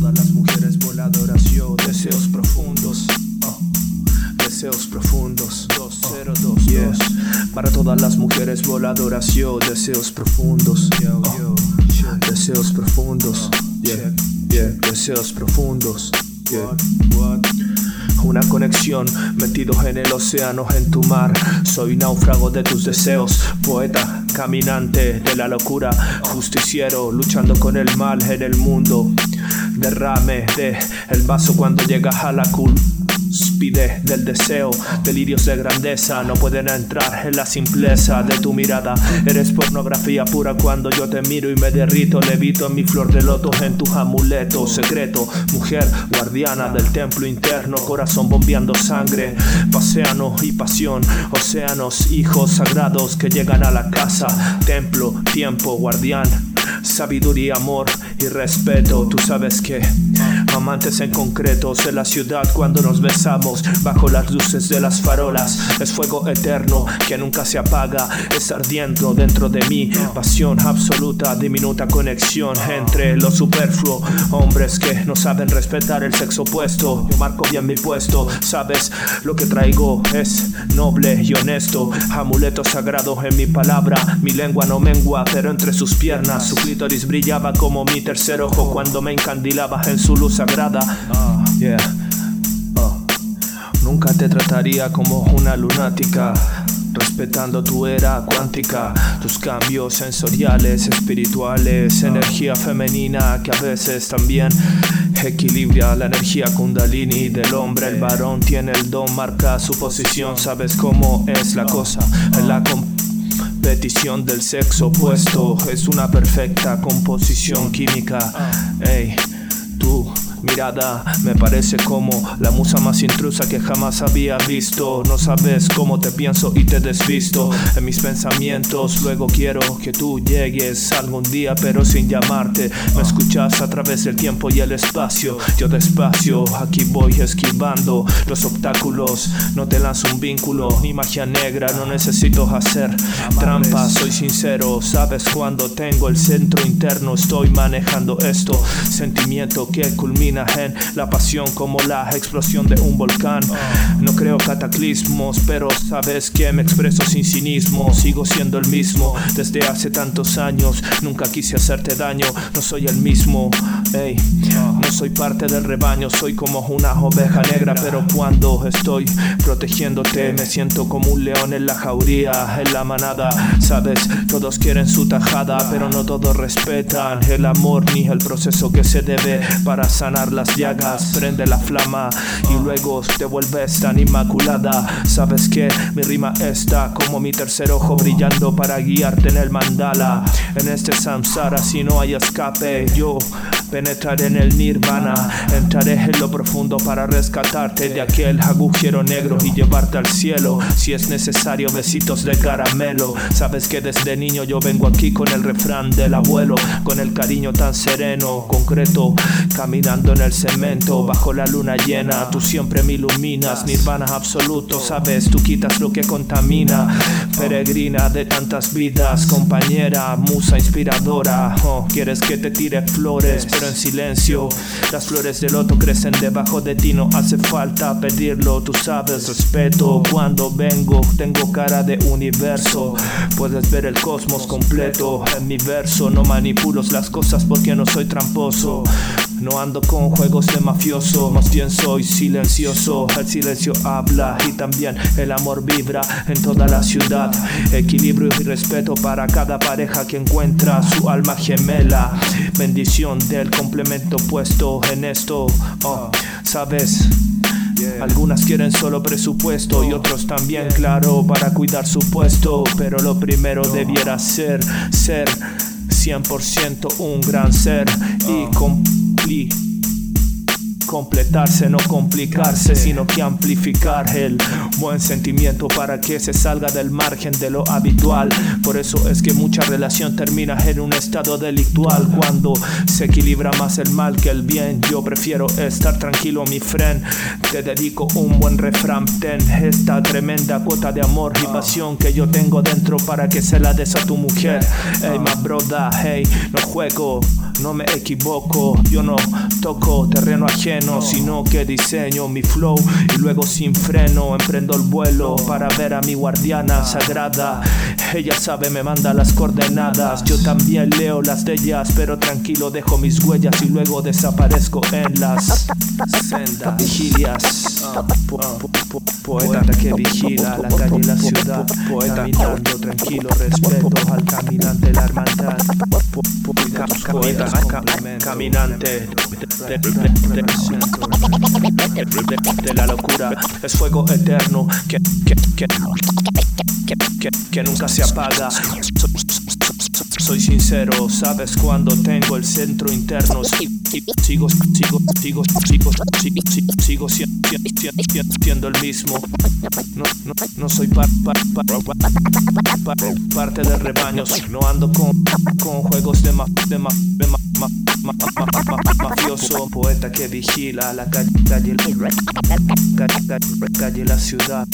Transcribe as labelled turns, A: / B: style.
A: todas las mujeres voladoras deseos profundos oh. deseos profundos 202 yeah. para todas las mujeres voladoras yo deseos profundos oh. deseos profundos yeah. Yeah. deseos profundos yeah. Una conexión, metido en el océano, en tu mar. Soy náufrago de tus deseos, poeta, caminante de la locura, justiciero, luchando con el mal en el mundo. Derrame de el vaso cuando llegas a la culpa Pide del deseo, delirios de grandeza no pueden entrar en la simpleza de tu mirada. Eres pornografía pura cuando yo te miro y me derrito, levito en mi flor de loto, en tu amuleto secreto. Mujer guardiana del templo interno, corazón bombeando sangre, paseano y pasión, océanos, hijos sagrados que llegan a la casa, templo, tiempo, guardián sabiduría, amor y respeto. Tú sabes que amantes en concretos en la ciudad cuando nos besamos bajo las luces de las farolas. Es fuego eterno que nunca se apaga, es ardiendo dentro de mí. Pasión absoluta, diminuta conexión entre lo superfluo. Hombres que no saben respetar el sexo opuesto. Yo marco bien mi puesto, sabes lo que traigo es noble y honesto. Amuleto sagrado en mi palabra, mi lengua no mengua, pero entre sus piernas su clítoris brillaba como mi tercer ojo cuando me encandilaba en su luz sagrada. yeah. Nunca te trataría como una lunática. Respetando tu era cuántica, tus cambios sensoriales, espirituales, energía femenina que a veces también equilibra la energía kundalini del hombre. El varón tiene el don, marca su posición, sabes cómo es la cosa. En la petición del sexo opuesto es una perfecta composición química. Ey, tú mirada me parece como la musa más intrusa que jamás había visto. No sabes cómo te pienso y te desvisto en mis pensamientos. Luego quiero que tú llegues algún día, pero sin llamarte. Me escuchas a través del tiempo y el espacio. Yo despacio, aquí voy esquivando los obstáculos. No te lanzo un vínculo ni magia negra, no necesito hacer trampas. Soy sincero, sabes cuando tengo el centro interno, estoy manejando esto. Sentimiento que culmina la pasión como la explosión de un volcán. No creo cataclismos, pero sabes que me expreso sin cinismo. Sigo siendo el mismo desde hace tantos años. Nunca quise hacerte daño, no soy el mismo. Ey, no soy parte del rebaño, soy como una oveja negra, pero cuando estoy protegiéndote me siento como un león en la jauría, en la manada. Sabes, todos quieren su tajada, pero no todos respetan el amor ni el proceso que se debe para sanar las llagas, prende la flama y luego te vuelves tan inmaculada. Sabes que mi rima está como mi tercer ojo brillando para guiarte en el mandala. En este samsara, si no hay escape, yo penetraré en el nirvana. Entraré en lo profundo para rescatarte de aquel agujero negro y llevarte al cielo. Si es necesario, besitos de caramelo. Sabes que desde niño yo vengo aquí con el refrán del abuelo, con el cariño tan sereno, concreto, caminando en el cemento bajo la luna llena. Tú siempre me iluminas, nirvana absoluto, sabes, tú quitas lo que contamina. Peregrina de tantas vidas, compañera, musa inspiradora. Oh, quieres que te tire flores, pero en silencio. Las flores del loto crecen debajo de ti, no hace falta pedirlo, tú sabes, respeto. Cuando vengo, tengo cara de universo. Puedes ver el cosmos completo en mi verso. No manipulo las cosas porque no soy tramposo. No ando con juegos de mafioso, más bien soy silencioso. El silencio habla y también el amor vibra en toda la ciudad. Equilibrio y respeto para cada pareja que encuentra su alma gemela. Bendición del complemento puesto en esto. Oh, sabes. Algunas quieren solo presupuesto y otros también, claro, para cuidar su puesto. Pero lo primero debiera ser, ser 100% un gran ser y Lee. Completarse, no complicarse, sino que amplificar el buen sentimiento para que se salga del margen de lo habitual. Por eso es que mucha relación termina en un estado delictual cuando se equilibra más el mal que el bien. Yo prefiero estar tranquilo, mi friend. Te dedico un buen refrán, ten esta tremenda cuota de amor y pasión que yo tengo dentro para que se la des a tu mujer. Hey, my brother, hey, no juego no me equivoco. Yo no toco terreno ajeno, sino que diseño mi flow y luego sin freno emprendo el vuelo para ver a mi guardiana sagrada. Ella sabe, me manda las coordenadas. Yo también leo las de ellas, pero tranquilo dejo mis huellas y luego desaparezco en las sendas vigilias. poeta que vigila la calle y la ciudad. Poeta caminando tranquilo, respeto al caminante, la hermandad. Poeta caminante de la locura. Es fuego eterno que, que, que, que, nunca se apaga. Soy sincero, sabes cuando tengo el centro interno. Sigo, sigo, sigo, sigo, sigo, siendo el mismo. No, no, no soy par, par, par, parte del rebaño. No ando con, juegos de, de, ma, de ma, ma, mafioso. Poeta que vigila la calle, calle, calle, calle, calle la ciudad.